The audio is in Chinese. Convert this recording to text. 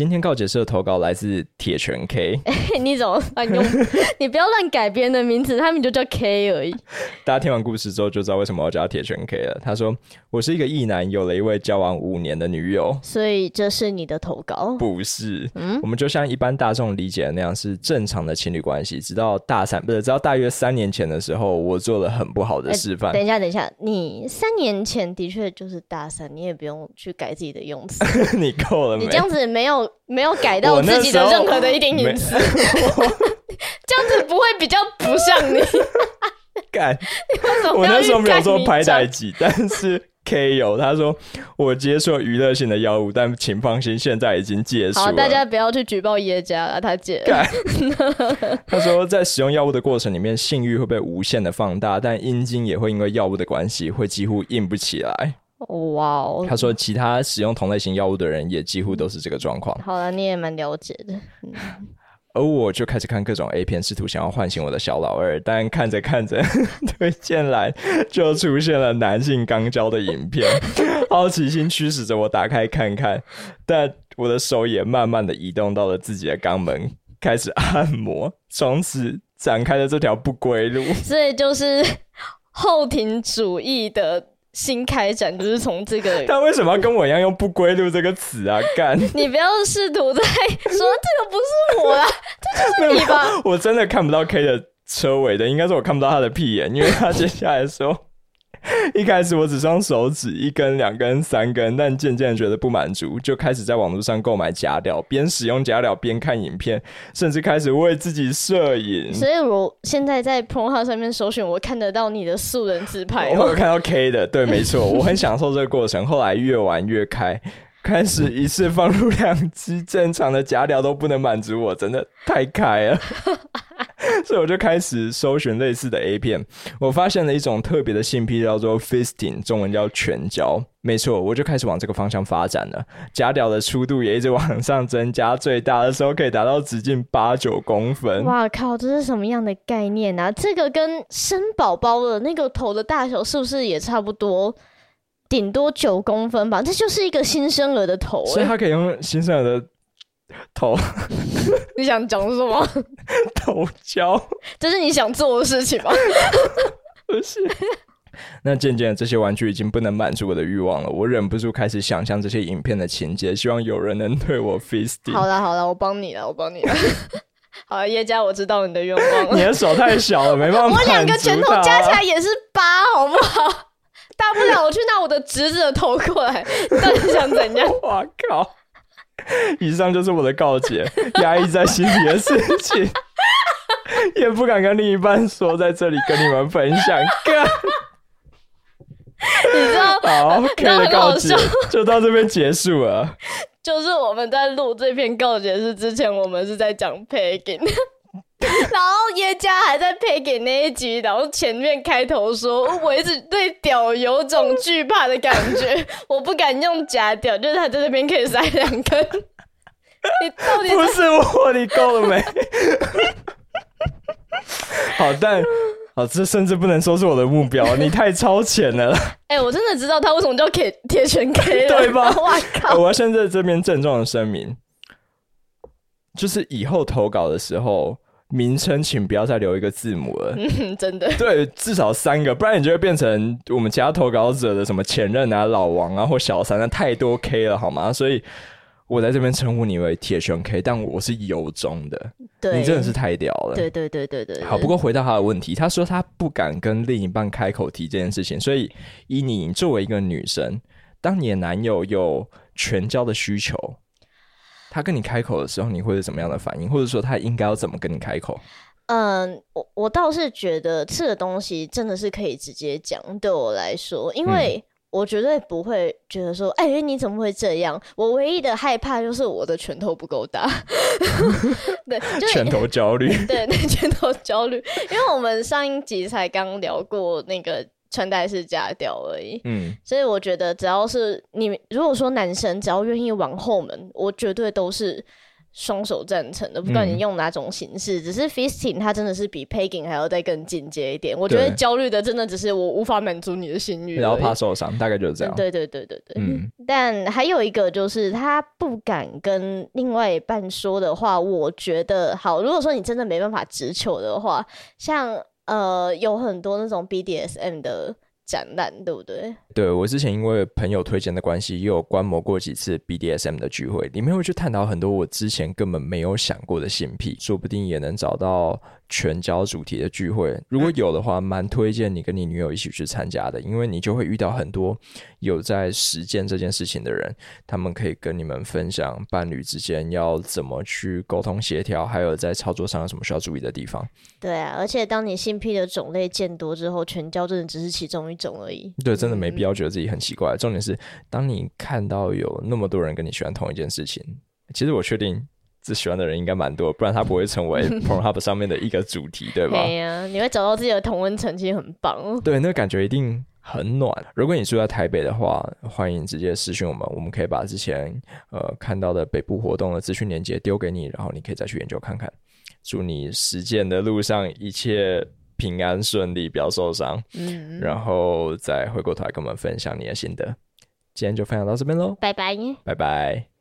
今天告解社的投稿来自铁拳 K。你怎么乱用？你不要乱改别人的名字，他们就叫 K 而已。大家听完故事之后就知道为什么我要叫他铁拳 K 了。他说：“我是一个异男，有了一位交往五年的女友。”所以这是你的投稿？不是，嗯，我们就像一般大众理解的那样，是正常的情侣关系。直到大三，不是，直到大约三年前的时候，我做了很不好的示范。欸，等一下，等一下，你三年前的确就是大三，你也不用去改自己的用词。你够了没？你这样子没有没有改到自己的任何的一点隐私，这样子不会比较不像你。干，我那时候没有做拍代机，但是 K 有他说我接受娱乐性的药物，但请放心，现在已经戒除了。好，大家不要去举报耶加了，他戒了。他说在使用药物的过程里面，性欲会被无限的放大，但阴茎也会因为药物的关系，会几乎硬不起来。哇哦！他说其他使用同类型药物的人也几乎都是这个状况。好了，你也蛮了解的。嗯而我就开始看各种 A 片，试图想要唤醒我的小老二，但看着看着，推荐栏就出现了男性肛交的影片，好奇心驱使着我打开看看，但我的手也慢慢的移动到了自己的肛门，开始按摩，从此展开了这条不归路。所以就是后庭主义的。新开展就是从这个，他为什么要跟我一样用“不归路”这个词啊？干！你不要试图在说这个不是我啊，这就是你吧？我真的看不到 K 的车尾的，应该是我看不到他的屁眼，因为他接下来说。一开始我只双手指一根、两根、三根，但渐渐觉得不满足，就开始在网络上购买假屌，边使用假屌边看影片，甚至开始为自己摄影。所以我现在在 Pornhub 上面搜寻，我看得到你的素人自拍。我有看到 K 的，对，没错，我很享受这个过程。后来越玩越开，开始一次放入两支正常的假屌都不能满足我，真的太开了。所以我就开始搜寻类似的 A 片，我发现了一种特别的性癖，叫做 fisting，中文叫全交。没错，我就开始往这个方向发展了。假屌的粗度也一直往上增加，最大的时候可以达到直径八九公分。哇靠，这是什么样的概念啊？这个跟生宝宝的那个头的大小是不是也差不多？顶多九公分吧？这就是一个新生儿的头，所以他可以用新生儿的。头，你想讲什么？头胶，这是你想做的事情吗？不是。那渐渐这些玩具已经不能满足我的欲望了，我忍不住开始想象这些影片的情节，希望有人能对我 fisting。好了好了，我帮你了，我帮你了。好了，叶家，我知道你的愿望了。你的手太小了，没办法。我两个拳头加起来也是八，好不好？大不了我去拿我的侄子的头过来，你到底想怎样？我靠！以上就是我的告解，压抑在心里的事情，也不敢跟另一半说，在这里跟你们分享。你知道，好，K 的告解就到这边结束了。就是我们在录这篇告解是之前，我们是在讲 pegging。然后叶家还在配给那一集，然后前面开头说，我一直对屌有种惧怕的感觉，我不敢用假屌，就是他在那边可以塞两根。你到底不是我，你够了没？好，但好，这甚至不能说是我的目标，你太超前了。哎、欸，我真的知道他为什么叫 K 铁拳 K 了，对吧？我靠！我要先在这边郑重的声明，就是以后投稿的时候。名称请不要再留一个字母了，嗯，真的。对，至少三个，不然你就会变成我们其他投稿者的什么前任啊、老王啊或小三，那太多 K 了，好吗？所以我在这边称呼你为铁拳 K，但我是由衷的。对，你真的是太屌了。对对对对对。好，不过回到他的问题，他说他不敢跟另一半开口提这件事情，所以以你作为一个女生，当你的男友有全交的需求。他跟你开口的时候，你会是什么样的反应？或者说他应该要怎么跟你开口？嗯，我我倒是觉得吃的东西真的是可以直接讲。对我来说，因为我绝对不会觉得说，哎、嗯欸，你怎么会这样？我唯一的害怕就是我的拳头不够大。对，就拳头焦虑。对对，拳头焦虑。因为我们上一集才刚聊过那个。穿戴式假屌而已，嗯，所以我觉得只要是你，如果说男生只要愿意往后门，我绝对都是双手赞成的，不管你用哪种形式，嗯、只是 fisting 它真的是比 pegging 还要再更进阶一点。我觉得焦虑的真的只是我无法满足你的心欲，然后怕受伤，大概就是这样。对对对对对。嗯。但还有一个就是他不敢跟另外一半说的话，我觉得好。如果说你真的没办法直球的话，像呃有很多那种 BDSM 的。展览对不对？对，我之前因为朋友推荐的关系，也有观摩过几次 BDSM 的聚会，里面会去探讨很多我之前根本没有想过的性癖，说不定也能找到。全交主题的聚会，如果有的话，蛮推荐你跟你女友一起去参加的，因为你就会遇到很多有在实践这件事情的人，他们可以跟你们分享伴侣之间要怎么去沟通协调，还有在操作上有什么需要注意的地方。对啊，而且当你性癖的种类见多之后，全交真的只是其中一种而已。对，真的没必要觉得自己很奇怪。嗯、重点是，当你看到有那么多人跟你喜欢同一件事情，其实我确定。这喜欢的人应该蛮多，不然他不会成为 Pornhub 上面的一个主题，对吧？对呀、啊，你会找到自己的同温层，其实很棒。对，那个感觉一定很暖。如果你住在台北的话，欢迎直接私讯我们，我们可以把之前呃看到的北部活动的资讯链接丢给你，然后你可以再去研究看看。祝你实践的路上一切平安顺利，不要受伤。嗯，然后再回过头来跟我们分享你的心得。今天就分享到这边喽，拜拜，拜拜。